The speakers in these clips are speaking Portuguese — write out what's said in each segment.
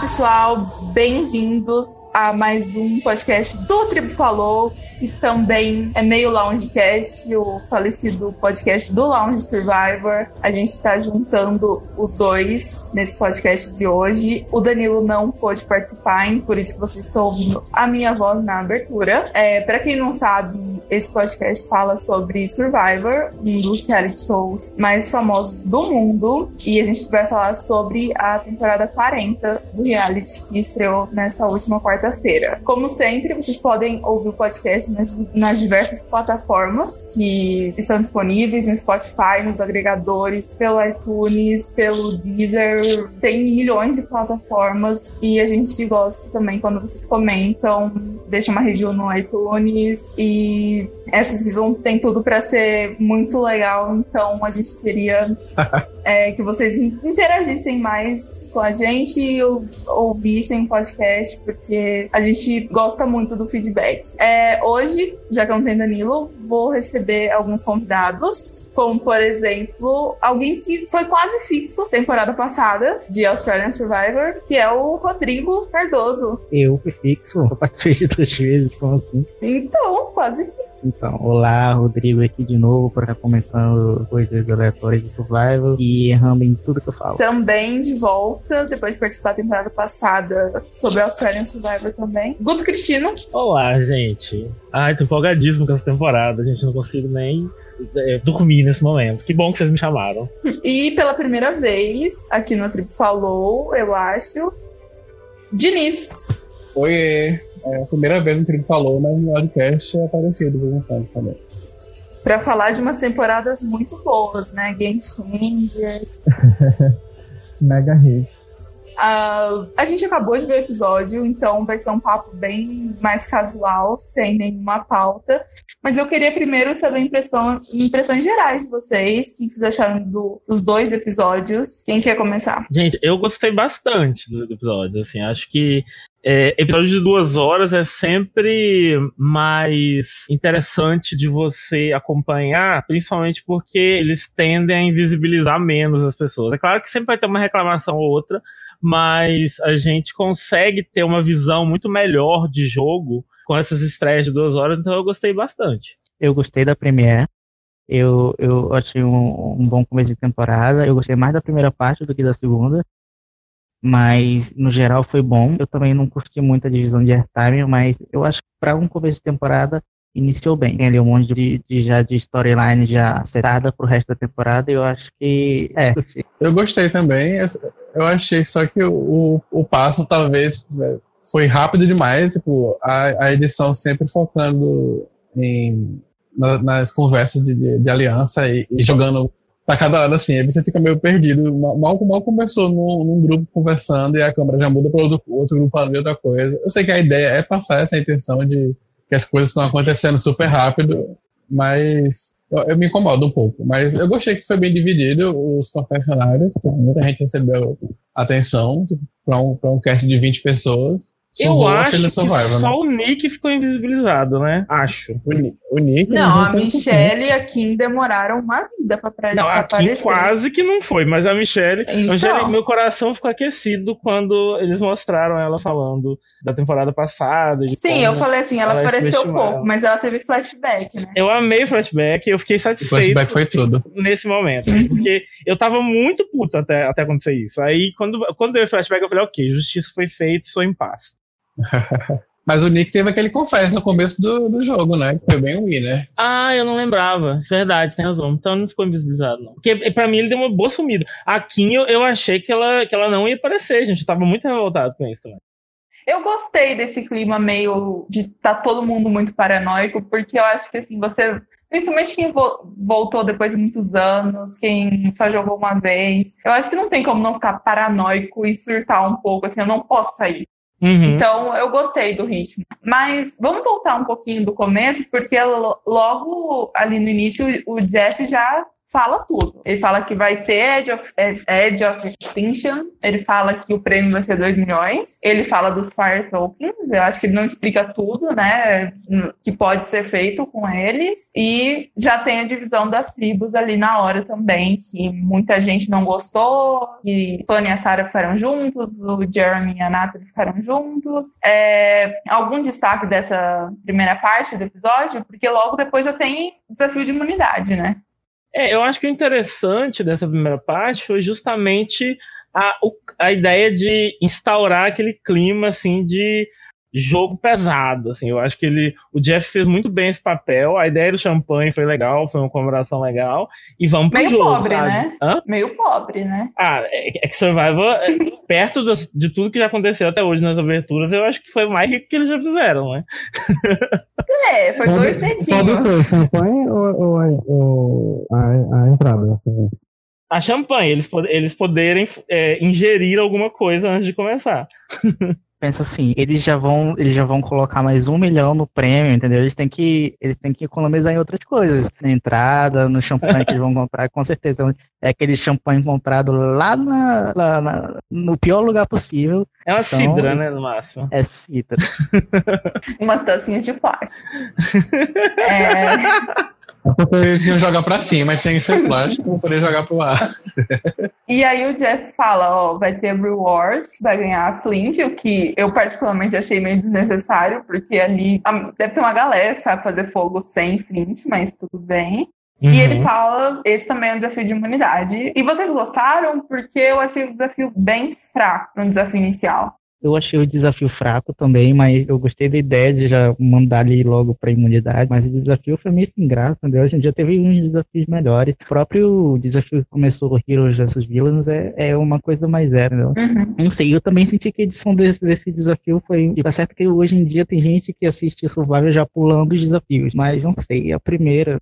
pessoal, bem-vindos a mais um podcast do Tribo Falou que também é meio Loungecast, o falecido podcast do Lounge Survivor. A gente está juntando os dois nesse podcast de hoje. O Danilo não pôde participar, hein? por isso vocês estão ouvindo a minha voz na abertura. É, Para quem não sabe, esse podcast fala sobre Survivor, um dos reality shows mais famosos do mundo. E a gente vai falar sobre a temporada 40 do reality que estreou nessa última quarta-feira. Como sempre, vocês podem ouvir o podcast nas, nas diversas plataformas que estão disponíveis no Spotify, nos agregadores, pelo iTunes, pelo Deezer. Tem milhões de plataformas e a gente gosta também quando vocês comentam, deixam uma review no iTunes e essa season tem tudo para ser muito legal, então a gente queria é, que vocês interagissem mais com a gente e ouvissem o podcast, porque a gente gosta muito do feedback. É, hoje, já que não tem Danilo, vou receber alguns convidados, como por exemplo, alguém que foi quase fixo temporada passada de Australian Survivor, que é o Rodrigo Cardoso. Eu fui fixo, eu participei de duas vezes, como assim? Então, quase fixo. Então, olá, Rodrigo aqui de novo para estar comentando coisas aleatórias de Survivor e errando em tudo que eu falo. Também de volta, depois de participar da temporada passada sobre Australian Survivor também. Guto Cristino. Olá, gente. Ai, tô empolgadíssimo com essa temporada. A gente não consigo nem dormir nesse momento. Que bom que vocês me chamaram. E pela primeira vez, aqui no Tribo Falou, eu acho, Diniz. Oi, é a primeira vez no Tribo Falou, mas no podcast é aparecido de vez em também. Pra falar de umas temporadas muito boas, né? Game Changers. Mega hit. Uh, a gente acabou de ver o episódio, então vai ser um papo bem mais casual, sem nenhuma pauta. Mas eu queria primeiro saber impressão, impressões gerais de vocês. O que vocês acharam do, dos dois episódios? Quem quer começar? Gente, eu gostei bastante dos episódios. Assim, acho que é, episódio de duas horas é sempre mais interessante de você acompanhar, principalmente porque eles tendem a invisibilizar menos as pessoas. É claro que sempre vai ter uma reclamação ou outra, mas a gente consegue ter uma visão muito melhor de jogo com essas estreias de duas horas, então eu gostei bastante. Eu gostei da Premiere. Eu, eu achei um, um bom começo de temporada. Eu gostei mais da primeira parte do que da segunda. Mas, no geral, foi bom. Eu também não curti muito a divisão de airtime, mas eu acho que para um começo de temporada iniciou bem. Tem ali um monte de, de já de storyline já setada pro resto da temporada e eu acho que é. Eu gostei também. Eu achei só que o, o passo talvez é, foi rápido demais, tipo, a, a edição sempre focando em, na, nas conversas de, de, de aliança e, e, jogando pra cada hora assim, aí você fica meio perdido. Mal, mal começou num, num grupo conversando e a câmera já muda para outro, outro grupo para ver outra coisa. Eu sei que a ideia é passar essa intenção de que as coisas estão acontecendo super rápido, mas eu, eu, me incomodo um pouco. Mas eu gostei que foi bem dividido os confessionários, muita gente recebeu atenção para um, um cast de 20 pessoas. Eu acho que Survivor, só né? o Nick ficou invisibilizado, né? Acho. O, Nick. O Nick não, a Michelle e a Kim demoraram uma vida pra, pra não, pra a Kim quase que não foi, mas a Michelle, então... meu coração ficou aquecido quando eles mostraram ela falando da temporada passada. Sim, eu falei assim, ela, ela apareceu pouco, mas ela teve flashback, né? Eu amei o flashback, eu fiquei satisfeito. O flashback foi tudo. Nesse momento, uhum. porque eu tava muito puto até, até acontecer isso. Aí, quando, quando deu o flashback, eu falei, ok, justiça foi feita, sou em paz. Mas o Nick teve aquele confesso no começo do, do jogo, né? Que foi bem ruim, né? Ah, eu não lembrava. Verdade, tem razão. Então não ficou invisibilizado, não. Porque pra mim ele deu uma boa sumida. A Kim, eu, eu achei que ela, que ela não ia aparecer, gente. Eu tava muito revoltado com isso também. Eu gostei desse clima meio de tá todo mundo muito paranoico, porque eu acho que assim, você. Principalmente quem voltou depois de muitos anos, quem só jogou uma vez. Eu acho que não tem como não ficar paranoico e surtar um pouco, assim, eu não posso sair. Uhum. Então, eu gostei do ritmo. Mas vamos voltar um pouquinho do começo, porque logo ali no início o Jeff já fala tudo. Ele fala que vai ter Edge of, Edge of Extinction, ele fala que o prêmio vai ser 2 milhões, ele fala dos Fire Tokens, eu acho que ele não explica tudo, né, que pode ser feito com eles, e já tem a divisão das tribos ali na hora também, que muita gente não gostou, que Tony e a Sarah ficaram juntos, o Jeremy e a Natalie ficaram juntos. É, algum destaque dessa primeira parte do episódio? Porque logo depois já tem desafio de imunidade, né? É, eu acho que o interessante dessa primeira parte foi justamente a, a ideia de instaurar aquele clima assim de jogo pesado, assim, eu acho que ele, o Jeff fez muito bem esse papel, a ideia do champanhe foi legal, foi uma comemoração legal, e vamos pro Meio jogo, pobre, sabe? né? Hã? Meio pobre, né? Ah, é, é que Survivor, é, perto das- de tudo que já aconteceu até hoje nas aberturas, eu acho que foi mais rico que eles já fizeram, né? É, foi dois dedinhos. O quê? Champanhe ou, ou, ou a, a entrada? assim? A champanhe, eles, eles poderem é, ingerir alguma coisa antes de começar. Pensa assim, eles já vão, eles já vão colocar mais um milhão no prêmio, entendeu? Eles têm que, eles têm que economizar em outras coisas, na entrada, no champanhe que eles vão comprar, com certeza é aquele champanhe comprado lá, na, lá na- no pior lugar possível, É uma Então, cidra, né, no máximo. é citra. Umas tacinhas de plástico. É, eles iam jogar pra cima, mas tinha que ser plástico pra poder jogar pro ar. E aí o Jeff fala, ó, vai ter rewards, vai ganhar a Flint, o que eu particularmente achei meio desnecessário, porque ali deve ter uma galera que sabe fazer fogo sem Flint, mas tudo bem. Uhum. E ele fala, esse também é um desafio de imunidade. E vocês gostaram? Porque eu achei o desafio bem fraco para um desafio inicial. Eu achei o desafio fraco também, mas eu gostei da ideia de já mandar ali logo pra imunidade, mas o desafio foi meio sem graça, entendeu? Hoje em dia teve uns desafios melhores. O próprio desafio que começou o Heroes vs Villains é, é uma coisa mais zero, entendeu? Uhum. Não sei, eu também senti que a edição desse, desse desafio foi. Tá certo que hoje em dia tem gente que assiste Survivor já pulando os desafios, mas não sei, a primeira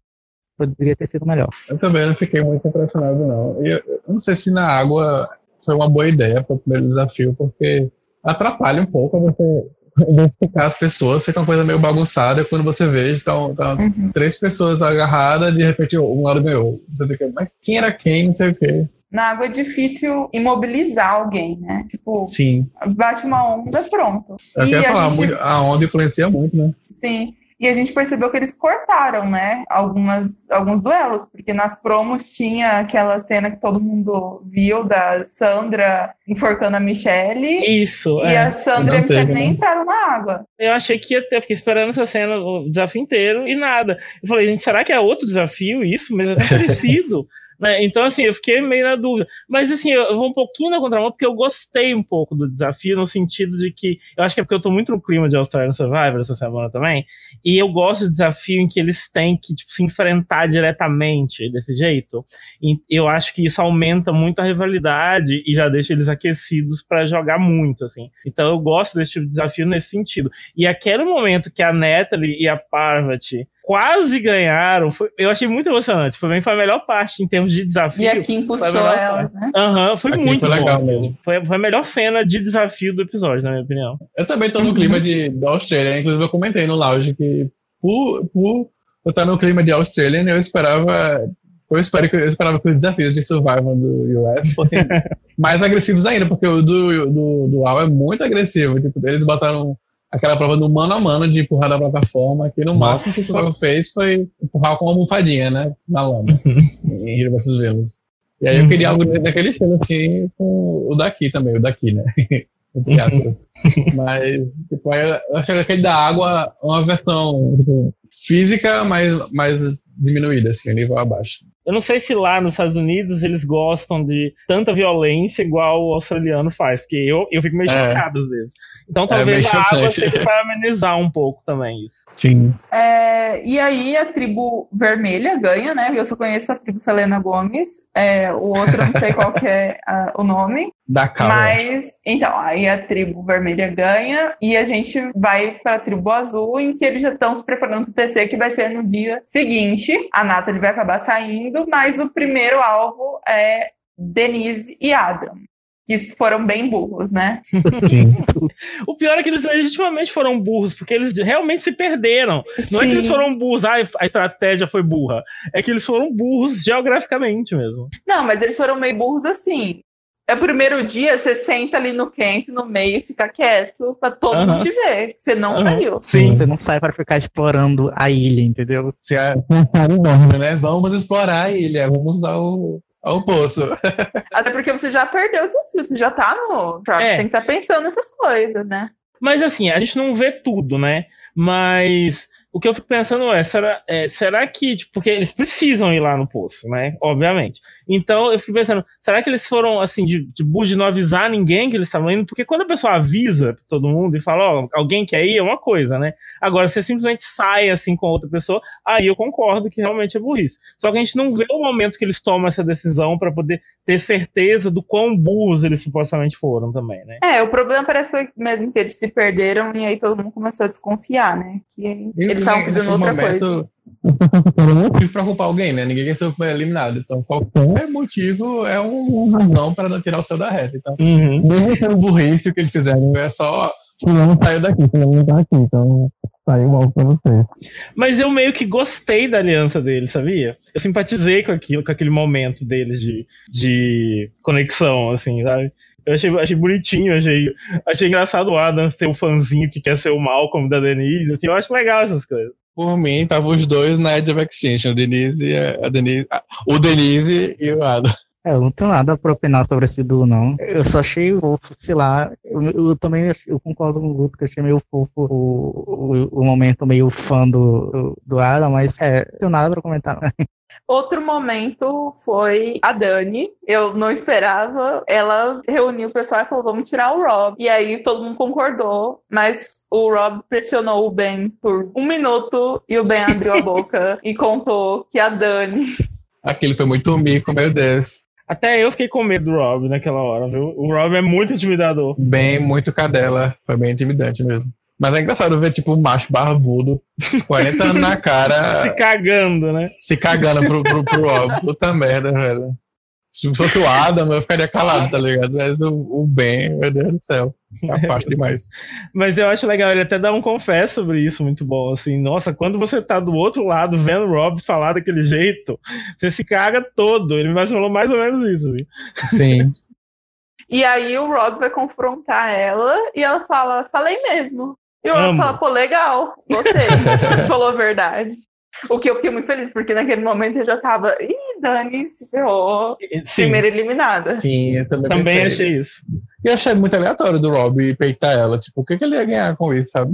poderia ter sido melhor. Eu também não fiquei muito impressionado, não. E eu, eu não sei se na água foi uma boa ideia para o primeiro desafio, porque atrapalha um pouco você identificar as pessoas, fica uma coisa meio bagunçada quando você vê, então, então Uhum. três pessoas agarradas, de repente um lado ganhou. Você fica, mas quem era quem, não sei o quê. Na água é difícil imobilizar alguém, né? Tipo, Sim, bate uma onda, pronto. eu E falar, gente- a onda influencia muito, né? Sim. E a gente percebeu que eles cortaram, né? Algumas, alguns duelos, porque nas promos tinha aquela cena que todo mundo viu da Sandra enforcando a Michelle. Isso, E é. a Sandra e a teve, Michelle nem né? entraram na água. Eu achei que ia ter, eu fiquei esperando essa cena o desafio inteiro e nada. Eu falei, gente, será que é outro desafio isso? Mas é tão parecido. Né? Então, assim, eu fiquei meio na dúvida. Mas, assim, eu vou um pouquinho na contramão, porque eu gostei um pouco do desafio, no sentido de que. Eu acho que é porque eu tô muito no clima de Australian Survivor essa semana também. E eu gosto do desafio em que eles têm que tipo, se enfrentar diretamente desse jeito. E eu acho que isso aumenta muito a rivalidade e já deixa eles aquecidos pra jogar muito, assim. Então eu gosto desse tipo de desafio nesse sentido. E aquele momento que a Natalie e a Parvati quase ganharam, foi- eu achei muito emocionante. Foi bem foi a melhor parte em termos de desafio. E a Kim foi a puxou melhor elas, né? Aham, foi Aqui muito foi bom legal mesmo. mesmo. Foi, foi a melhor cena de desafio do episódio, na minha opinião. Eu também tô no Uhum. clima de, da Austrália, inclusive eu comentei no lounge que por, por eu estar no clima de Australian, eu esperava. Eu, espero que, eu esperava que os desafios de Survival do US fossem mais agressivos ainda, porque o do, do, do AL é muito agressivo. Tipo, eles botaram aquela prova no mano a mano de empurrar da plataforma, que no Nossa. máximo que o Survival fez foi empurrar com uma almofadinha, né? Na lama, em Hero vs. Villains. E aí eu Uhum. queria algo daquele estilo assim com o daqui também, o daqui, né? Mas, tipo, aí eu achei que aquele da água é uma versão tipo, física, mas mais diminuída, assim, nível abaixo. Eu não sei se lá nos Estados Unidos eles gostam de tanta violência igual o australiano faz, porque eu, eu fico meio É. chocado às vezes. Então bem talvez a água seja para amenizar um pouco também isso. Sim. É, e aí a tribo vermelha ganha, né? Eu só conheço a tribo Selena Gomes. É, o outro eu não sei qual que é ah, o nome. Da calma. Mas, então, aí a tribo vermelha ganha e a gente vai para a tribo azul, em que eles já estão se preparando para o TC, que vai ser no dia seguinte. A Nathalie vai acabar saindo, mas o primeiro alvo é Denise e Adam. que foram bem burros, né? Sim. O pior é que eles legitimamente foram burros, porque eles realmente se perderam. Não é que eles foram burros, ah, a estratégia foi burra. É que eles foram burros geograficamente mesmo. Não, mas eles foram meio burros assim. É o primeiro dia, você senta ali no camp, no meio, e fica quieto, pra todo mundo te ver. Você não saiu. Sim. Você não sai para ficar explorando a ilha, entendeu? Se é enorme, né? Vamos explorar a ilha, vamos ao, ao poço. Até porque você já perdeu o desafio, você já tá no. Você É. tem que estar pensando nessas coisas, né? Mas assim, a gente não vê tudo, né? Mas o que eu fico pensando é, será, é, será que, tipo, porque eles precisam ir lá no poço, né? Obviamente. Então eu fico pensando, será que eles foram assim, de, de burro de não avisar ninguém que eles estavam indo? Porque quando a pessoa avisa todo mundo e fala, ó, alguém quer ir, é uma coisa, né? Agora, você simplesmente sai assim com outra pessoa, aí eu concordo que realmente é burrice. Só que a gente não vê o momento que eles tomam essa decisão pra poder ter certeza do quão burros eles supostamente foram também, né? É, o problema parece que foi mesmo que eles se perderam e aí todo mundo começou a desconfiar, né? Que eles estavam fazendo outra coisa. Não motivo pra culpar alguém, né? Ninguém quer ser eliminado. Então, qualquer motivo é uma razão para não tirar o céu da reta. Então, Uhum. mesmo sendo burrice, o que eles fizeram é só. Fulano saiu daqui, fulano não tá aqui, então saiu mal pra você. Mas eu meio que gostei da aliança deles, sabia? Eu simpatizei com aquilo, com aquele momento deles de, de conexão, assim, sabe? Eu achei, achei bonitinho, achei, achei engraçado o Adam ser o fãzinho que quer ser o Malcolm da Denise. Assim, eu acho legal essas coisas. Por mim, estavam os dois na Edge of Extinction, o Denise, a Denise, a- o Denise e o Adam. É, eu não tenho nada pra opinar sobre esse duo, não. Eu só achei fofo, sei lá. Eu, eu também eu concordo com o Guto que achei meio fofo o, o, o momento meio fã do, do, do Adam, mas é, não tenho nada pra comentar. né? Outro momento foi a Dani. Eu não esperava. Ela reuniu o pessoal e falou: vamos tirar o Rob. E aí todo mundo concordou, mas o Rob pressionou o Ben por um minuto e o Ben abriu a boca e contou que a Dani. Aquele foi muito mico, meu Deus. Até eu fiquei com medo do Rob naquela hora, viu? O Rob é muito intimidador. Bem, muito cadela. Foi bem intimidante mesmo. Mas é engraçado ver, tipo, um macho barbudo, 40 anos na Se cara, cagando, né? se cagando pro, pro, pro Rob. Puta merda, velho. Se fosse o Adam, eu ficaria calado, tá ligado? Mas o, o Ben, meu Deus do céu. Afasto demais. Mas eu acho legal, ele até dá um confesso sobre isso, muito bom. Assim, nossa, quando você tá do outro lado vendo o Rob falar daquele jeito, você se caga todo. Ele mais falou mais ou menos isso. Assim. Sim. E aí o Rob vai confrontar ela e ela fala: falei mesmo. E o Rob Amo. fala: pô, legal, gostei. Você falou a verdade. O que eu fiquei muito feliz, porque naquele momento eu já tava. Ih, Dani se ferrou. Sim, Primeira eliminada. Sim, eu também, também pensei. achei isso. E eu achei muito aleatório do Rob peitar ela. Tipo, o que, que ele ia ganhar com isso, sabe?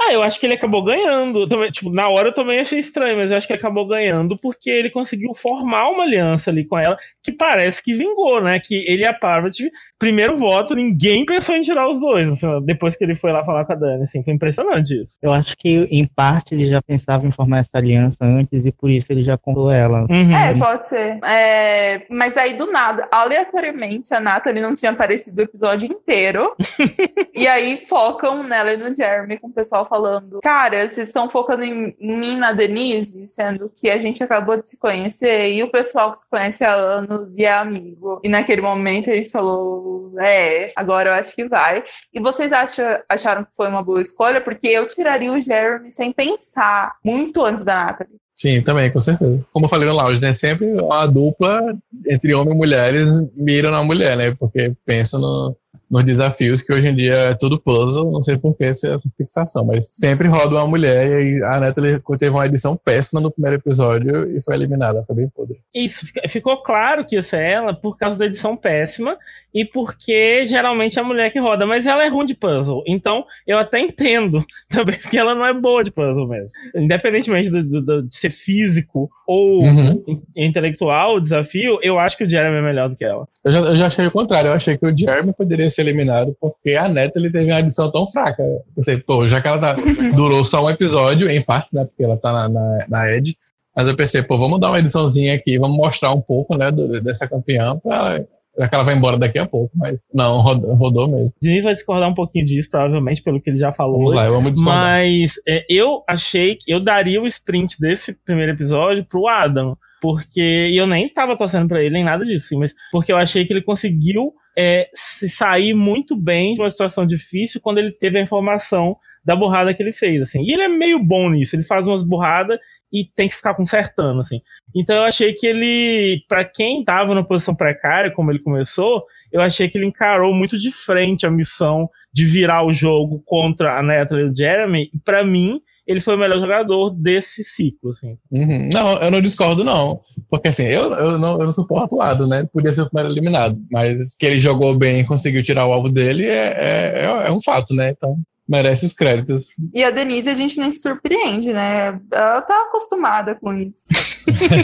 Ah, eu acho que ele acabou ganhando. Também, tipo, na hora eu também achei estranho, mas eu acho que ele acabou ganhando porque ele conseguiu formar uma aliança ali com ela que parece que vingou, né? Que ele e a Parvati, primeiro voto, ninguém pensou em tirar os dois depois que ele foi lá falar com a Dani. Assim, foi impressionante isso. Eu acho que, em parte, ele já pensava em formar essa aliança antes e por isso ele já contou ela. Uhum. É, pode ser. É, mas aí, do nada, aleatoriamente, a Nathalie não tinha aparecido o episódio inteiro. e aí focam nela e no Jeremy, com o pessoal falando: Cara, vocês estão focando em, mim na Denise, sendo que a gente acabou de se conhecer e o pessoal que se conhece há anos e é amigo. E naquele momento a gente falou: É, agora eu acho que vai. E vocês acham, acharam que foi uma boa escolha? Porque eu tiraria o Jeremy sem pensar, muito antes da Nathalie. Sim, também, com certeza. Como eu falei no lounge, né? Sempre uma dupla entre homem e mulher, eles miram na mulher, né? Porque pensam no, nos desafios que hoje em dia é tudo puzzle, não sei por que essa fixação, mas sempre roda uma mulher e aí a Natalie teve uma edição péssima no primeiro episódio e foi eliminada, foi bem podre. Isso, ficou claro que ia ser ela por causa da edição péssima e porque geralmente é a mulher que roda, mas ela é ruim de puzzle. Então eu até entendo também, porque ela não é boa de puzzle mesmo. Independentemente do, do- do- de ser físico ou Uhum. in- intelectual o desafio, eu acho que o Jeremy é melhor do que ela. Eu já, eu já achei o contrário, eu achei que o Jeremy poderia ser eliminado porque a Natalie teve uma edição tão fraca. Eu pensei, pô, já que ela tá, durou só um episódio, em parte, né, porque ela tá na, na, na Edge, mas eu pensei, pô, vamos dar uma ediçãozinha aqui, vamos mostrar um pouco, né, do- dessa campeã, pra, já que ela vai embora daqui a pouco, mas não, rodou, rodou mesmo. Diniz vai discordar um pouquinho disso, provavelmente, pelo que ele já falou. Vamos lá, vamos discordar. Mas é, eu achei que eu daria o sprint desse primeiro episódio pro Adam. Porque eu nem tava torcendo pra ele, nem nada disso, sim, mas porque eu achei que ele conseguiu é, se sair muito bem de uma situação difícil quando ele teve a informação da burrada que ele fez, assim. E ele é meio bom nisso, ele faz umas burradas e tem que ficar consertando, assim. Então eu achei que ele, para quem tava na posição precária, como ele começou, eu achei que ele encarou muito de frente a missão de virar o jogo contra a Natalie e o Jeremy, e pra mim, ele foi o melhor jogador desse ciclo, assim. Uhum. Não, eu não discordo, não. Porque assim, eu, eu, não, eu não suporto o lado, né? Podia ser o primeiro eliminado. Mas que ele jogou bem e conseguiu tirar o alvo dele é, é, é um fato, né? Então, merece os créditos. E a Denise a gente nem se surpreende, né? Ela tá acostumada com isso.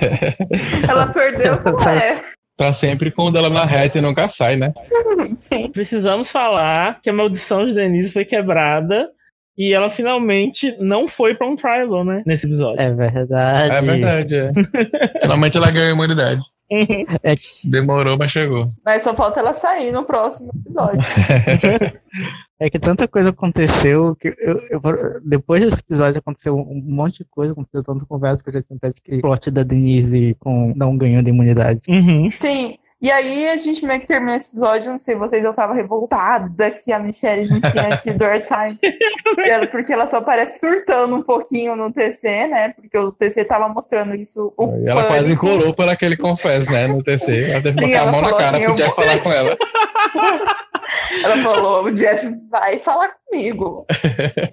ela perdeu, falou, é. Tá sempre com o dela na reta e nunca sai, né? Sim. Precisamos falar que a maldição de Denise foi quebrada e ela finalmente não foi pra um tribal, né? Nesse episódio. É verdade. É verdade, é. Finalmente ela ganhou imunidade. Uhum. Demorou, mas chegou. Mas só falta ela sair no próximo episódio. É que tanta coisa aconteceu que eu, eu- depois desse episódio aconteceu um monte de coisa, aconteceu tanta conversa que eu já tinha até que o plot da Denise com não ganhando imunidade. Uhum. Sim. E aí a gente meio que termina esse episódio, não sei vocês, eu tava revoltada que a Michelle não tinha tido airtime. Ela- porque ela só parece surtando um pouquinho no TC, né? Porque o TC tava mostrando isso. O E ela quase encolou por aquele confesso, né? No TC. Ela teve que botar a mão na cara assim, pro Jeff vou- falar com ela. Ela falou: o Jeff vai falar comigo.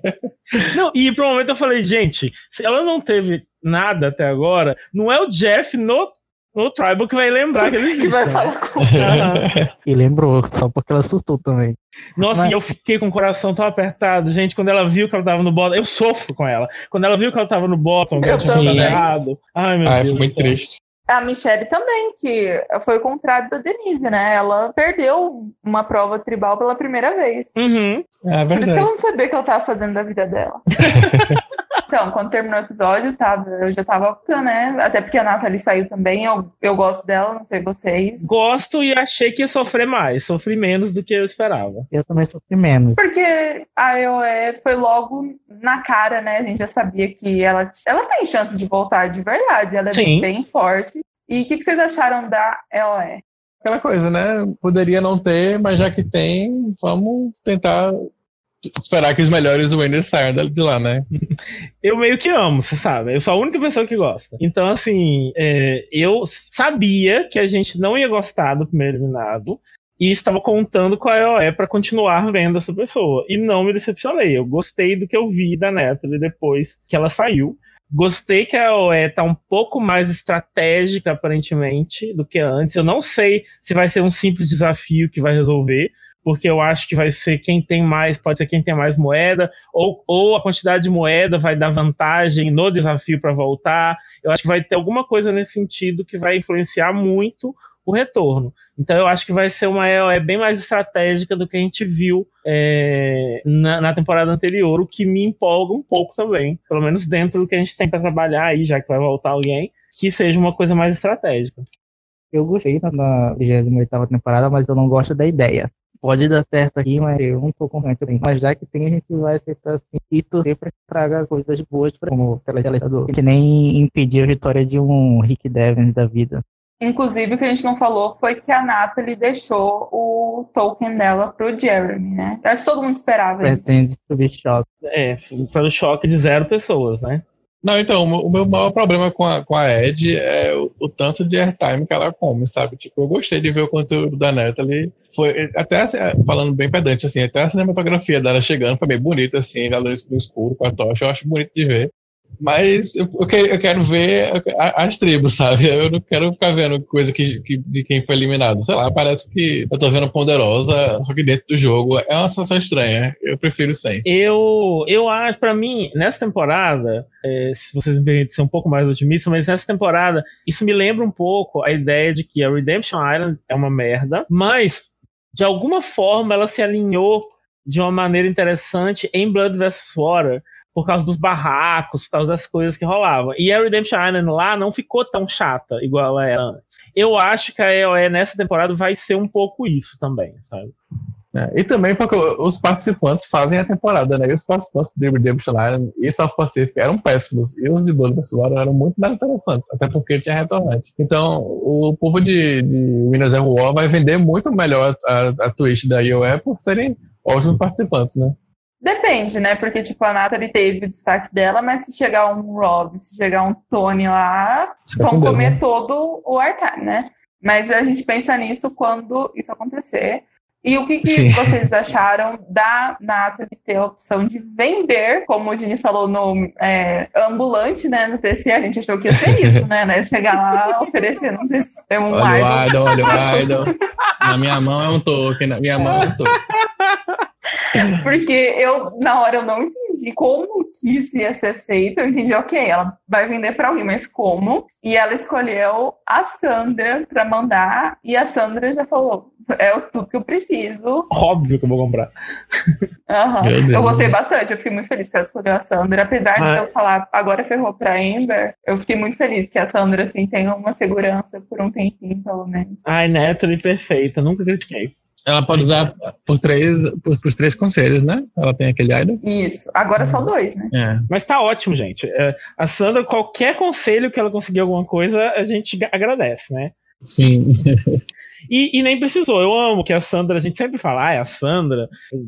Não, e por um momento eu falei, gente, se ela não teve nada até agora, não é o Jeff no, no Tribal que vai lembrar que ele. Que vai né? falar com Aham. E lembrou, só porque ela assustou também. Nossa, Mas- e eu fiquei com o coração tão apertado, gente, quando ela viu que ela tava no bottom, eu sofro com ela. Quando ela viu que ela tava no bottom, que Eu ela tinha errado. Ai, meu Ai, Deus. foi muito triste. A Michelle também, que foi o contrário da Denise, né? Ela perdeu uma prova tribal pela primeira vez. Uhum. É Por isso que verdade. ela não sabia o que ela tava fazendo da vida dela. então, quando terminou o episódio, tava, eu já tava optando, né? Até porque a Nathalie saiu também, eu, eu gosto dela, não sei vocês. Gosto e achei que ia sofrer mais. Sofri menos do que eu esperava. Eu também sofri menos. Porque a EOE foi logo na cara, né? A gente já sabia que ela, ela tem chance de voltar de verdade, ela é Sim. bem forte. E o que, que vocês acharam da EOE? Aquela coisa, né? Poderia não ter, mas já que tem, vamos tentar esperar que os melhores winners saiam de lá, né? Eu meio que amo, você sabe. Eu sou a única pessoa que gosta. Então, assim, é, eu sabia que a gente não ia gostar do primeiro eliminado. E estava contando com a EOE para continuar vendo essa pessoa. E não me decepcionei. Eu gostei do que eu vi da Natalie depois que ela saiu. Gostei que a EOE tá um pouco mais estratégica, aparentemente, do que antes. Eu não sei se vai ser um simples desafio que vai resolver, porque eu acho que vai ser quem tem mais, pode ser quem tem mais moeda, ou, ou a quantidade de moeda vai dar vantagem no desafio para voltar. Eu acho que vai ter alguma coisa nesse sentido que vai influenciar muito o retorno. Então eu acho que vai ser uma EOE bem mais estratégica do que a gente viu é, na, na temporada anterior, o que me empolga um pouco também, pelo menos dentro do que a gente tem para trabalhar aí, já que vai voltar alguém, que seja uma coisa mais estratégica. Eu gostei na- na 28 temporada, mas eu não gosto da ideia. Pode dar certo aqui, mas eu não tô confiante. bem. Mas já que tem, a gente vai aceitar assim e torcer pra que traga coisas boas pra, como telespectador. Que nem impedir a vitória de um Rick Devens da vida. Inclusive, o que a gente não falou foi que a Natalie deixou o token dela pro Jeremy, né? Acho que todo mundo esperava isso. Pretende subir choque. É, pelo choque de zero pessoas, né? Não, então, o meu- maior problema com a, com a Ed é o, o tanto de airtime que ela come, sabe? Tipo, eu gostei de ver o conteúdo da Natalie. Foi, até falando bem pedante, assim, até a cinematografia dela chegando foi bem bonita, assim, na luz no escuro, com a tocha, eu acho bonito de ver. Mas eu, eu que- eu quero ver as tribos, sabe? Eu não quero ficar vendo coisa que, que- de quem foi eliminado. Sei lá, parece que eu tô vendo Ponderosa, só que dentro do jogo. É uma sensação estranha. Eu prefiro sem. Eu, eu acho, pra mim, nessa temporada, é, se vocês me permitem ser um pouco mais otimista, mas nessa temporada, isso me lembra um pouco a ideia de que a Redemption Island é uma merda, mas, de alguma forma, ela se alinhou de uma maneira interessante em Blood vs. Water, por causa dos barracos, por causa das coisas que rolavam. E a Redemption Island lá não ficou tão chata igual ela era antes. Eu acho que a EOE nessa temporada vai ser um pouco isso também, sabe? É, e também porque os participantes fazem a temporada, né? E os participantes de Redemption Island e South Pacific eram péssimos. E os de Blood vs. Eram muito mais interessantes, até porque tinha retornante. Então, o povo de, de Winners War vai vender muito melhor a, a Twitch da IOE por serem ótimos participantes, né? Depende, né? Porque, tipo, a Natalie teve o destaque dela, mas se chegar um Rob, se chegar um Tony lá, Fica vão Deus, comer né? todo o archive, né? Mas a gente pensa nisso quando isso acontecer. E o que, que vocês acharam da Nathalie ter a opção de vender, como o Diniz falou no é, ambulante, né? No TC, a gente achou que ia ser isso, né? né? Chegar lá oferecendo um, TC, um Olha o idol. idol, olha o idol. Na minha mão é um token, na minha mão é um token. Porque eu, na hora, eu não entendi como que isso ia ser feito. Eu entendi, ok, ela vai vender para alguém, mas como? E ela escolheu a Sandra para mandar, e a Sandra já falou: é o- tudo que eu preciso. Óbvio que eu vou comprar. Deus. Eu gostei bastante, eu fiquei muito feliz que ela escolheu a Sandra. Apesar Ah. de eu falar agora ferrou pra Amber, eu fiquei muito feliz que a Sandra assim tenha uma segurança por um tempinho, pelo menos. Ai, Natalie perfeita, nunca critiquei. Ela pode usar por três, por, por três conselhos, né? Ela tem aquele idol. Isso. Agora só dois, né? É. Mas tá ótimo, gente. É, A Sandra, qualquer conselho que ela conseguir alguma coisa, a gente agradece, né? Sim. E, e nem precisou. Eu amo que a Sandra, a gente sempre fala, ah, a Sandra,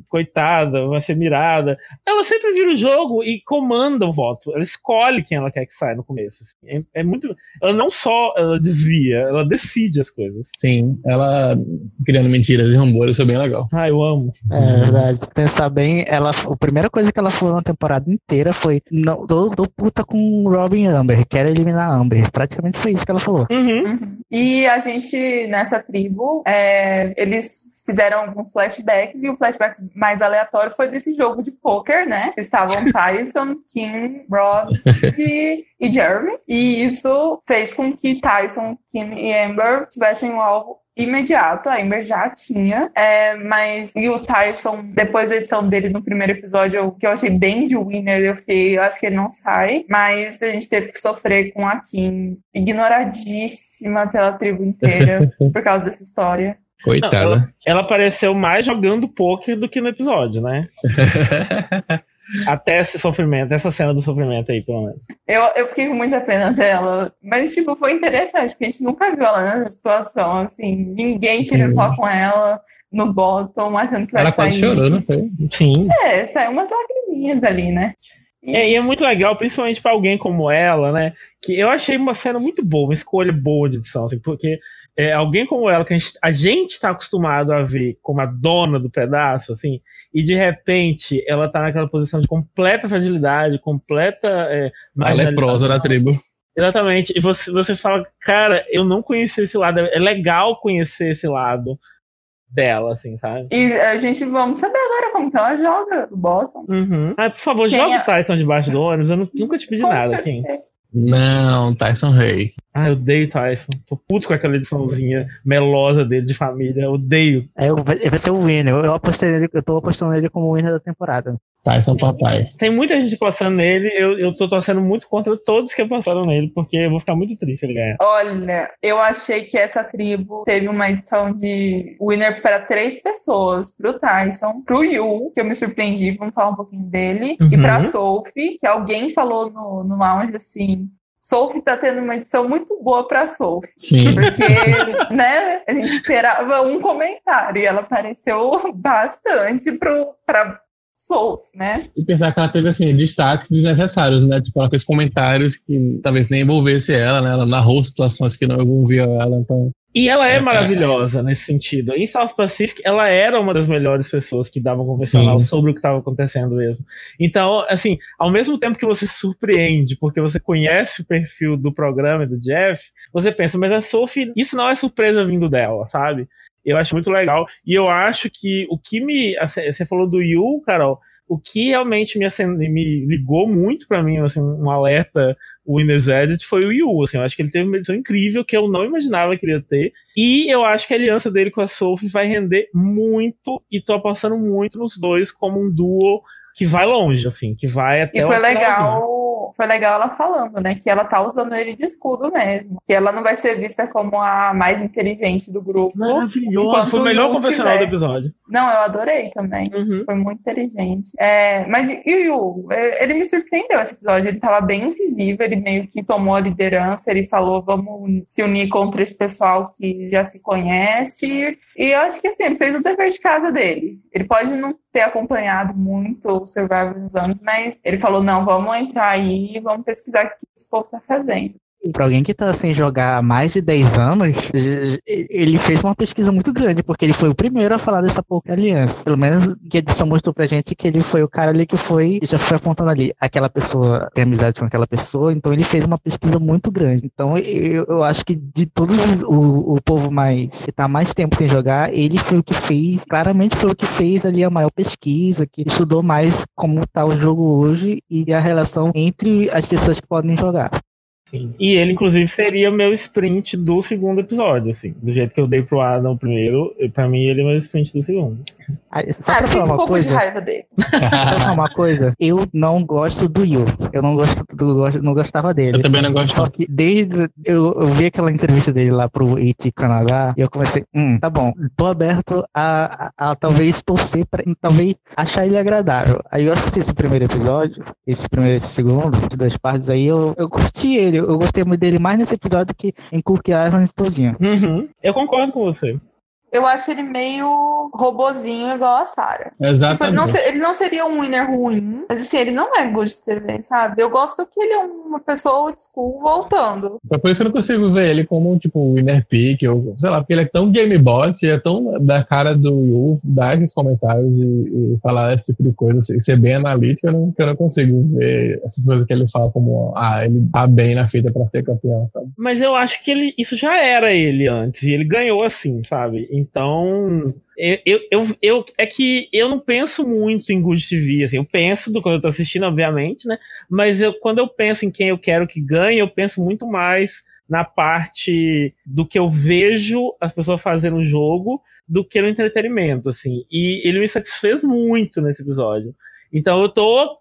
coitada, vai ser mirada. Ela sempre vira o jogo e comanda o voto. Ela escolhe quem ela quer que saia no começo. assim. É, é muito. Ela não só ela desvia, ela decide as coisas. Sim. Ela criando mentiras e rumores foi bem legal. Ah, eu amo. É verdade. Pensar bem, ela, a primeira coisa que ela falou na temporada inteira foi: não, tô, tô puta com Robin Amber, quero eliminar a Amber. Praticamente foi isso que ela falou. Uhum. Uhum. E a gente, nessa é, eles fizeram alguns flashbacks, e o flashback mais aleatório foi desse jogo de poker, né? Estavam Tyson, Kim, Rob e, e Jeremy. E isso fez com que Tyson, Kim e Amber tivessem um alvo imediato, a Amber já tinha, é, mas e o Tyson, depois da edição dele no primeiro episódio, eu- que eu achei bem de winner, eu fiquei, eu acho que ele não sai, mas a gente teve que sofrer com a Kim, ignoradíssima pela tribo inteira por causa dessa história. Coitada. Ela apareceu mais jogando poker do que no episódio, né? Até esse sofrimento, essa cena do sofrimento aí, pelo menos. Eu, eu fiquei com muita pena dela, mas tipo, foi interessante, porque a gente nunca viu ela nessa situação, assim, ninguém Sim. falar com ela no bottom, achando que vai Ela sair. quase chorou, não foi? Sim. É, saiu umas lagriminhas ali, né? E- É, e é muito legal, principalmente pra alguém como ela, né? Que eu achei uma cena muito boa, uma escolha boa de edição, assim, porque é, alguém como ela, que a gente, a gente tá acostumado a ver como a dona do pedaço, assim, e de repente ela tá naquela posição de completa fragilidade, completa. É, A leprosa da tribo. Exatamente. E você, você fala, cara, eu não conheci esse lado. É legal conhecer esse lado dela, assim, sabe? E a gente vamos saber agora como que ela joga o Boston. Uhum. Ah, por favor, Quem joga é- o Titan debaixo do ônibus. Eu nu- nunca te pedi Com nada, certeza. Kim. Não, Tyson Rey. Ah, eu odeio Tyson. Tô puto com aquela ediçãozinha melosa dele de família. Eu odeio. É, vai ser o winner. Eu, apostei nele, eu tô apostando nele como winner da temporada. Tyson Papai. Tem muita gente passando nele. Eu, eu tô torcendo muito contra todos que passaram nele, porque eu vou ficar muito triste se ele ganhar. Olha, eu achei que essa tribo teve uma edição de winner para três pessoas: pro Tyson, pro Yu, que eu me surpreendi, vamos falar um pouquinho dele, e Uhum. pra Sophie, que alguém falou no, no lounge assim. Sophie tá tendo uma edição muito boa pra Sophie. Sim. Porque, né, a gente esperava um comentário e ela apareceu bastante pro, Sophie, né? E pensar que ela teve, assim, destaques desnecessários, né? Tipo, ela fez comentários que talvez nem envolvesse ela, né? Ela narrou situações que não envolviam ela, então... E ela é É, maravilhosa nesse sentido. Em South Pacific, ela era uma das melhores pessoas que davam confessional Sim. sobre o que estava acontecendo mesmo. Então, assim, ao mesmo tempo que você se surpreende, porque você conhece o perfil do programa e do Jeff, você pensa, mas a Sophie, isso não é surpresa vindo dela, sabe? Eu acho muito legal. E eu acho que o que me. assim, Você falou do Yu, Carol. O que realmente me, acende- me ligou muito pra mim, assim, um alerta Winner's Edit foi o Yu. Assim, eu acho que ele teve uma edição incrível que eu não imaginava que ele ia ter. E eu acho que a aliança dele com a Sophie vai render muito. E tô apostando muito nos dois como um duo que vai longe, assim, que vai até E foi legal foi legal ela falando, né? Que ela tá usando ele de escudo mesmo. Que ela não vai ser vista como a mais inteligente do grupo. Maravilhoso. Foi o melhor confessional do episódio. Não, eu adorei também. Uhum. Foi muito inteligente. É, mas e o Yu? É, ele me surpreendeu esse episódio. Ele tava bem incisivo, ele meio que tomou a liderança, ele falou: vamos se unir contra esse pessoal que já se conhece. E eu acho que assim, ele fez o dever de casa dele. Ele pode não ter acompanhado muito o Survivor nos anos, mas ele falou: não, vamos entrar aí e vamos pesquisar o que esse povo tá fazendo. Pra alguém que tá sem jogar há mais de 10 anos, ele fez uma pesquisa muito grande, porque ele foi o primeiro a falar dessa pouca aliança. Pelo menos que a edição mostrou pra gente que ele foi o cara ali que foi, já foi apontando ali, aquela pessoa tem amizade com aquela pessoa, então ele fez uma pesquisa muito grande. Então eu, eu acho que de todos o, o povo mais que tá mais tempo sem jogar, ele foi o que fez, claramente foi o que fez ali a maior pesquisa, que estudou mais como tá o jogo hoje e a relação entre as pessoas que podem jogar. Sim. E ele, inclusive, seria meu sprint do segundo episódio, assim. Do jeito que eu dei pro Adam primeiro, pra mim ele é meu sprint do segundo. Ah, só ah, pra falar uma um coisa. De raiva dele. Só falar uma coisa. Eu não gosto do Yu. Eu não gosto do, não gostava dele. Eu também não gosto. Só que desde eu, eu vi aquela entrevista dele lá pro IT Canadá e eu comecei, hum, tá bom, tô aberto a, a, a, talvez torcer pra talvez achar ele agradável. Aí eu assisti esse primeiro episódio, esse primeiro esse segundo, de duas partes aí, eu, eu curti ele. Eu gostei muito dele mais nesse episódio que em Cook Island todinho. Uhum. Eu concordo com você eu acho ele meio robozinho igual a Sarah. Exatamente. Tipo, ele, não ser, ele, não seria um winner ruim, mas assim, ele não é good TV, sabe? Eu gosto que ele é uma pessoa old school voltando. É por isso que eu não consigo ver ele como, tipo, winner pick, ou sei lá, porque ele é tão gamebot, é tão da cara do Yu, dar esses comentários e, e, falar esse tipo de coisa, assim, ser bem analítico, eu não, que eu não consigo ver essas coisas que ele fala como, ah, ele tá bem na fita pra ser campeão, sabe? Mas eu acho que ele, isso já era ele antes, e ele ganhou assim, sabe? Então, eu, eu, eu, é que eu não penso muito em Good TV, assim, eu penso do quando eu tô assistindo, obviamente, né? Mas eu, quando eu penso em quem eu quero que ganhe, eu penso muito mais na parte do que eu vejo as pessoas fazendo no jogo do que no entretenimento, assim. E ele me satisfez muito nesse episódio. Então eu tô,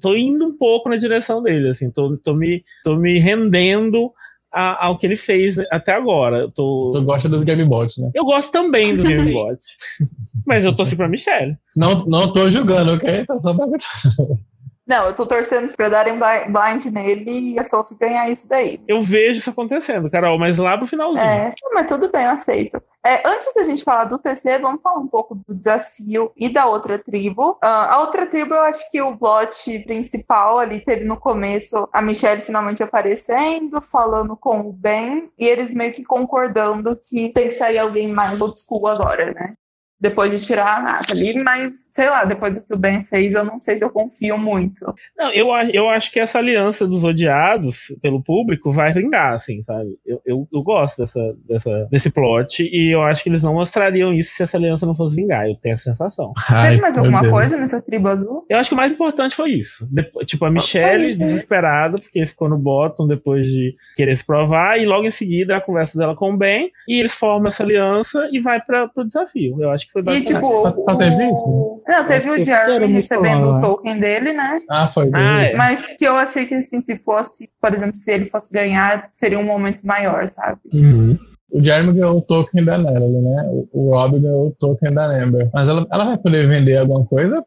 tô indo um pouco na direção dele, assim, tô, tô, me, tô me rendendo a, ao que ele fez até agora. Eu tô... Tu gosta dos Gamebots, né? Eu gosto também dos Gamebots. mas eu torci pra Michelle. Não, não tô julgando, ok? Tá só não, eu tô torcendo pra darem blind nele e a Sophie ganhar isso daí. Eu vejo isso acontecendo, Carol, mas lá pro finalzinho. É, mas tudo bem, eu aceito. É, antes da gente falar do TC, vamos falar um pouco do desafio e da outra tribo. Uh, a outra tribo, eu acho que o plot principal ali teve no começo a Michelle finalmente aparecendo, falando com o Ben, e eles meio que concordando que tem que sair alguém mais old school agora, né? Depois de tirar a Nathalie, mas sei lá, depois do que o Ben fez, eu não sei se eu confio muito. Não, eu, eu acho que essa aliança dos odiados pelo público vai vingar, assim, sabe? Eu, eu, eu gosto dessa, dessa, desse plot e eu acho que eles não mostrariam isso se essa aliança não fosse vingar, eu tenho essa sensação. Ai, Teve mais alguma Deus. coisa nessa tribo azul? Eu acho que o mais importante foi isso. Depois, tipo, a Michelle desesperada, porque ficou no bottom depois de querer se provar, e logo em seguida a conversa dela com o Ben, e eles formam essa aliança e vai para o desafio. Eu acho acho que foi bastante. E, tipo, só, só teve isso? Não, teve o Jeremy recebendo o token dele, né? Ah, foi. Ah, é. Mas que eu achei que, assim, se fosse, por exemplo, se ele fosse ganhar, seria um momento maior, sabe? Uhum. O Jeremy ganhou o token da Natalie, né? O, Rob ganhou o token da Amber. Mas ela, ela vai poder vender alguma coisa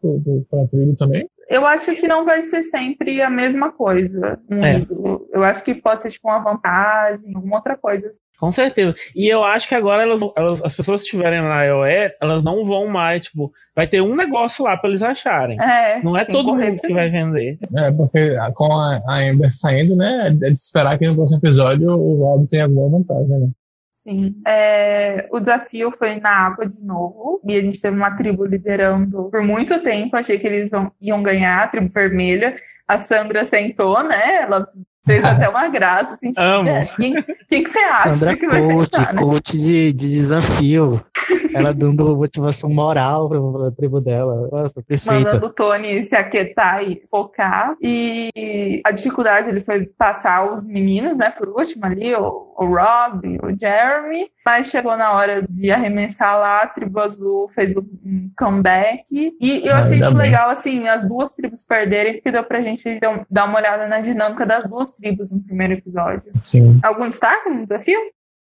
para a tribo também? Eu acho que não vai ser sempre a mesma coisa, um é. ídolo. Eu acho que pode ser tipo uma vantagem, alguma outra coisa. Assim. Com certeza. E eu acho que agora elas, elas, as pessoas que estiverem na IOE, elas não vão mais, tipo, vai ter um negócio lá para eles acharem. É, não é todo mundo que vai vender. É, porque com a, a Amber saindo, né, é de esperar que no próximo episódio o Rob tenha alguma vantagem, né? Sim. É, o desafio foi na água de novo. E a gente teve uma tribo liderando por muito tempo. Achei que eles iam ganhar, a tribo vermelha. A Sandra sentou, né? Ela fez até uma graça, assim. Tipo, quem, quem que você acha Sandra que vai coach, sentar, né? coach de, de desafio. ela dando motivação moral pra, pra tribo dela. Nossa, perfeita. Mandando o Tony se aquietar e focar. E a dificuldade ele foi passar os meninos, né, por último ali, o, o Rob, o Jeremy. Mas chegou na hora de arremessar lá, a tribo azul fez um comeback. E eu achei Ainda isso bem. legal, assim, as duas tribos perderem, porque deu pra gente dar- dar uma olhada na dinâmica das duas tribos no primeiro episódio. Sim. Algum destaque no desafio?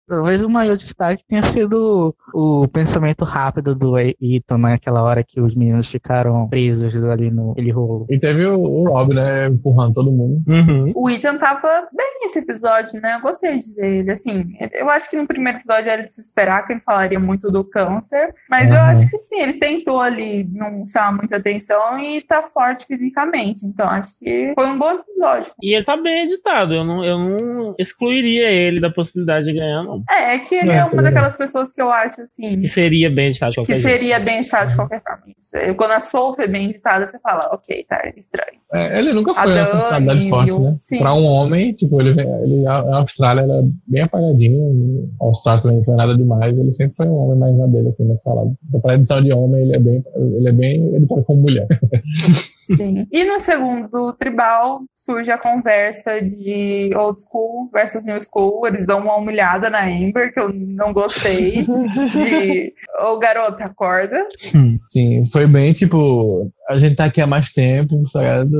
Talvez o maior destaque tenha sido o pensamento rápido do Ethan naquela hora que os meninos ficaram presos ali no aquele rolo. E teve o, o Rob, né, empurrando todo mundo. Uhum. O Ethan tava bem nesse episódio, né? Eu gostei de ver ele. Assim, eu acho que no primeiro episódio era de se esperar que ele falaria muito do câncer, mas eu Uhum. acho que sim, ele tentou ali não chamar muita atenção e tá forte fisicamente. Então acho que foi um bom episódio. E ele tá bem editado. Eu não, eu não excluiria ele da possibilidade de ganhar, não. É, é que ele É, é, uma daquelas pessoas que eu acho assim. Que seria bem editado de qualquer Que jeito. seria bem chato de qualquer forma. Isso. Eu, Quando a Soul é bem editada, você fala, ok, tá estranho. É, ele nunca foi uma personalidade forte, o- né? sim. Pra um homem, tipo, ele, ele a a Austrália era bem apagadinho. A Austrália também não foi nada demais. Ele sempre foi um homem mais na dele, assim, mas falado. Pra edição de homem, ele é bem, ele é bem editado como mulher. Sim. E no segundo tribal surge a conversa de old school versus new school. Eles dão uma humilhada na Amber, que eu não gostei. De. Ô, garota, acorda. Sim, foi bem tipo, a gente tá aqui há mais tempo, sabe?